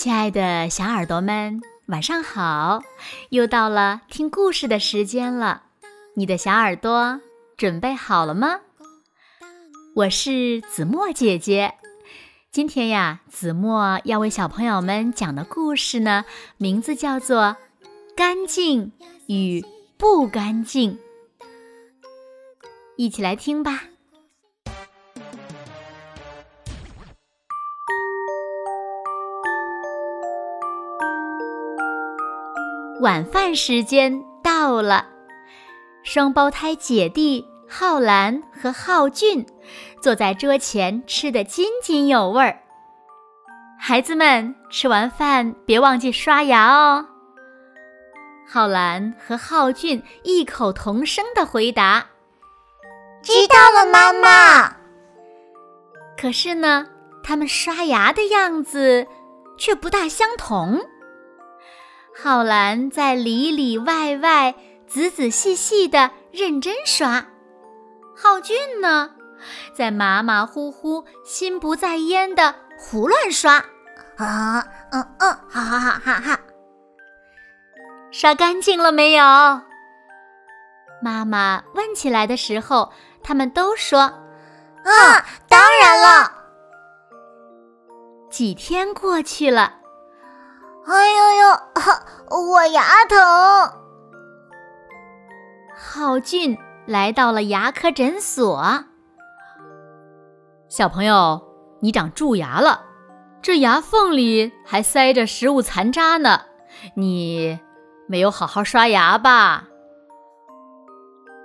亲爱的小耳朵们，晚上好！又到了听故事的时间了，你的小耳朵准备好了吗？我是子墨姐姐。今天呀，子墨要为小朋友们讲的故事呢，名字叫做《干净与不干净》，一起来听吧。晚饭时间到了，双胞胎姐弟浩然和浩俊坐在桌前吃得津津有味儿。孩子们吃完饭别忘记刷牙哦。浩然和浩俊异口同声的回答：“知道了，妈妈。”可是呢，他们刷牙的样子却不大相同。浩兰在里里外外仔仔细细的认真刷，浩俊呢，在马马虎虎、心不在焉的胡乱刷。啊，嗯嗯，哈哈哈哈哈！刷干净了没有？妈妈问起来的时候，他们都说：“啊，当然了。”几天过去了。哎呦呦，我牙疼！浩俊来到了牙科诊所。小朋友，你长蛀牙了，这牙缝里还塞着食物残渣呢，你没有好好刷牙吧？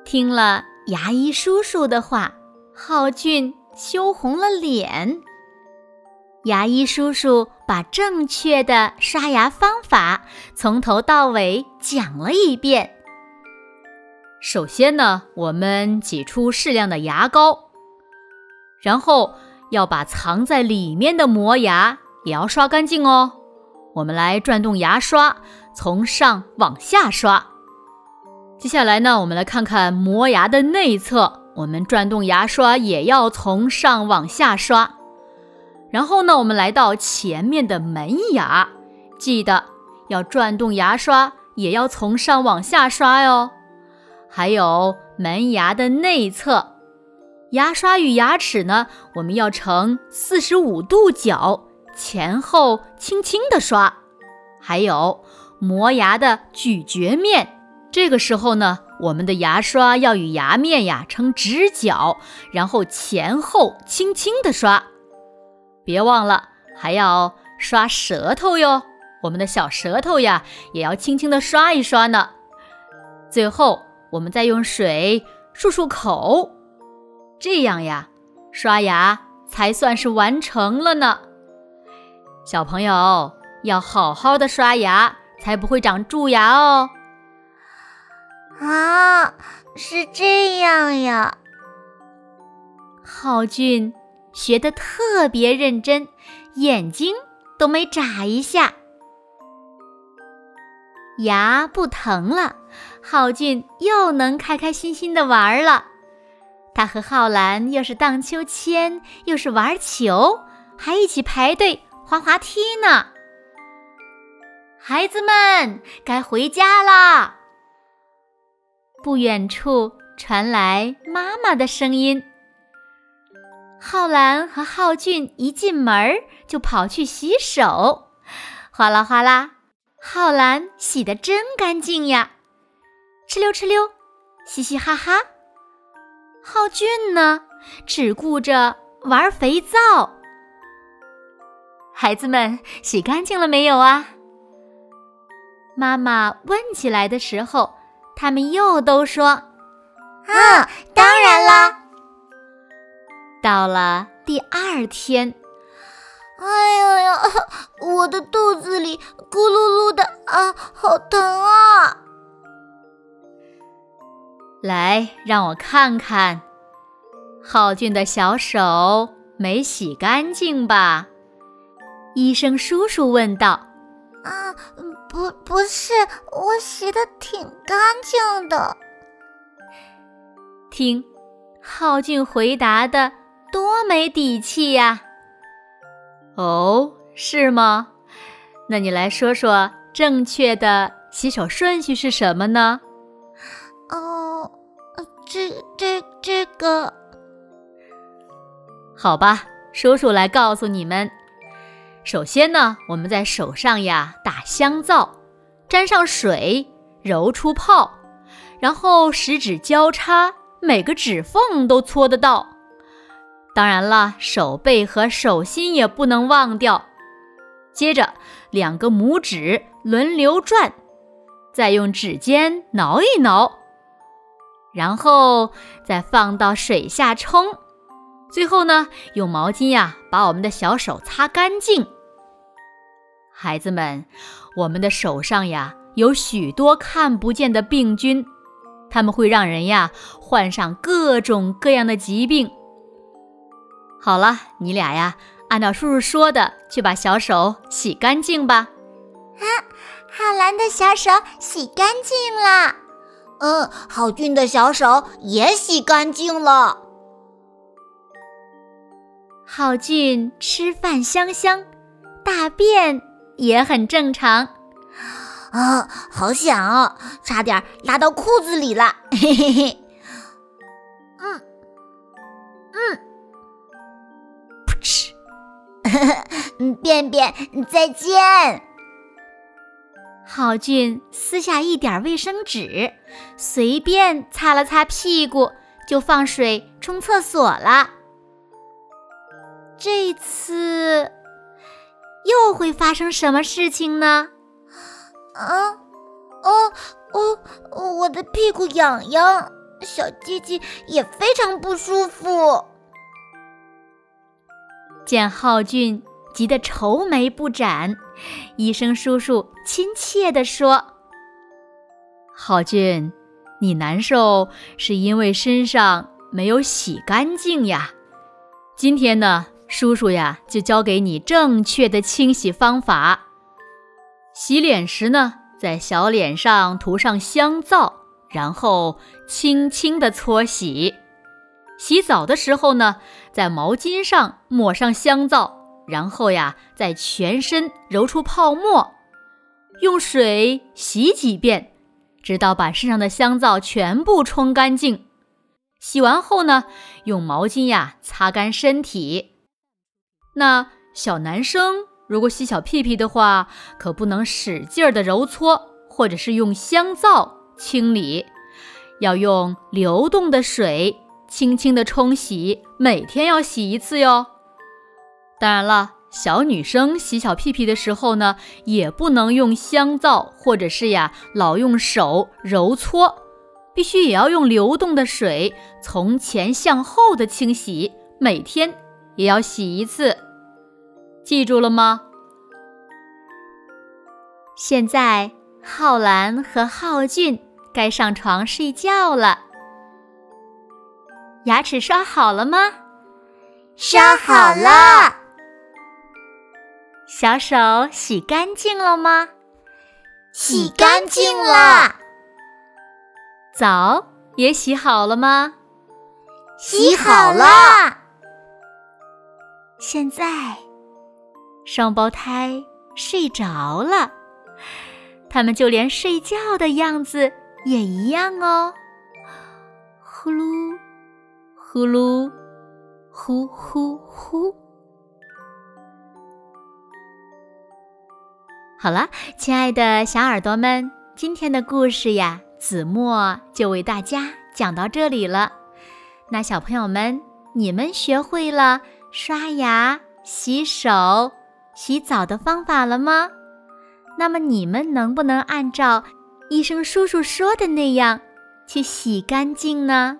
听了牙医叔叔的话，浩俊羞红了脸。牙医叔叔把正确的刷牙方法从头到尾讲了一遍。首先呢，我们挤出适量的牙膏，然后要把藏在里面的磨牙也要刷干净哦。我们来转动牙刷，从上往下刷。接下来呢，我们来看看磨牙的内侧，我们转动牙刷也要从上往下刷。然后呢，我们来到前面的门牙，记得要转动牙刷，也要从上往下刷哟。还有门牙的内侧，牙刷与牙齿呢，我们要呈四十五度角，前后轻轻的刷。还有磨牙的咀嚼面，这个时候呢，我们的牙刷要与牙面呀成直角，然后前后轻轻的刷。别忘了，还要刷舌头哟。我们的小舌头呀，也要轻轻的刷一刷呢。最后，我们再用水漱漱口，这样呀，刷牙才算是完成了呢。小朋友要好好的刷牙，才不会长蛀牙哦。啊，是这样呀，浩俊。学得特别认真，眼睛都没眨一下。牙不疼了，浩俊又能开开心心的玩了。他和浩然又是荡秋千，又是玩球，还一起排队滑滑梯呢。孩子们，该回家啦！不远处传来妈妈的声音。浩兰和浩俊一进门就跑去洗手，哗啦哗啦，浩兰洗得真干净呀！哧溜哧溜，嘻嘻哈哈。浩俊呢，只顾着玩肥皂。孩子们洗干净了没有啊？妈妈问起来的时候，他们又都说：“啊，当然了。”到了第二天，哎呀呀，我的肚子里咕噜噜的啊，好疼啊！来，让我看看，浩俊的小手没洗干净吧？医生叔叔问道。啊，不，不是，我洗的挺干净的。听，浩俊回答的。多没底气呀！哦，是吗？那你来说说正确的洗手顺序是什么呢？哦，这这这个，好吧，叔叔来告诉你们。首先呢，我们在手上呀打香皂，沾上水，揉出泡，然后十指交叉，每个指缝都搓得到。当然了，手背和手心也不能忘掉。接着，两个拇指轮流转，再用指尖挠一挠，然后再放到水下冲。最后呢，用毛巾呀把我们的小手擦干净。孩子们，我们的手上呀有许多看不见的病菌，它们会让人呀患上各种各样的疾病。好了，你俩呀。按照叔叔说的，去把小手洗干净吧。啊，浩兰的小手洗干净了。嗯，浩俊的小手也洗干净了。浩俊吃饭香香，大便也很正常。啊，好想哦，差点拉到裤子里了。嘿嘿嘿。便便，再见。郝俊撕下一点卫生纸，随便擦了擦屁股，就放水冲厕所了。这次又会发生什么事情呢？啊，哦哦，我的屁股痒痒，小鸡鸡也非常不舒服。见浩俊急得愁眉不展，医生叔叔亲切地说：“浩俊，你难受是因为身上没有洗干净呀。今天呢，叔叔呀就教给你正确的清洗方法。洗脸时呢，在小脸上涂上香皂，然后轻轻地搓洗。”洗澡的时候呢，在毛巾上抹上香皂，然后呀，在全身揉出泡沫，用水洗几遍，直到把身上的香皂全部冲干净。洗完后呢，用毛巾呀擦干身体。那小男生如果洗小屁屁的话，可不能使劲儿的揉搓，或者是用香皂清理，要用流动的水。轻轻的冲洗，每天要洗一次哟。当然了，小女生洗小屁屁的时候呢，也不能用香皂，或者是呀老用手揉搓，必须也要用流动的水从前向后的清洗，每天也要洗一次。记住了吗？现在浩兰和浩俊该上床睡觉了。牙齿刷好了吗？刷好了。小手洗干净了吗？洗干净了。澡也洗好了吗？洗好了。现在，双胞胎睡着了，他们就连睡觉的样子也一样哦。呼噜。呼噜，呼呼呼！好了，亲爱的小耳朵们，今天的故事呀，子墨就为大家讲到这里了。那小朋友们，你们学会了刷牙、洗手、洗澡的方法了吗？那么你们能不能按照医生叔叔说的那样去洗干净呢？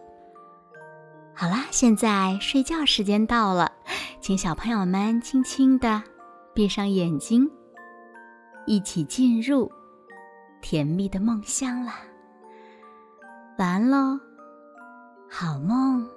好啦，现在睡觉时间到了，请小朋友们轻轻的闭上眼睛，一起进入甜蜜的梦乡啦。晚安喽，好梦。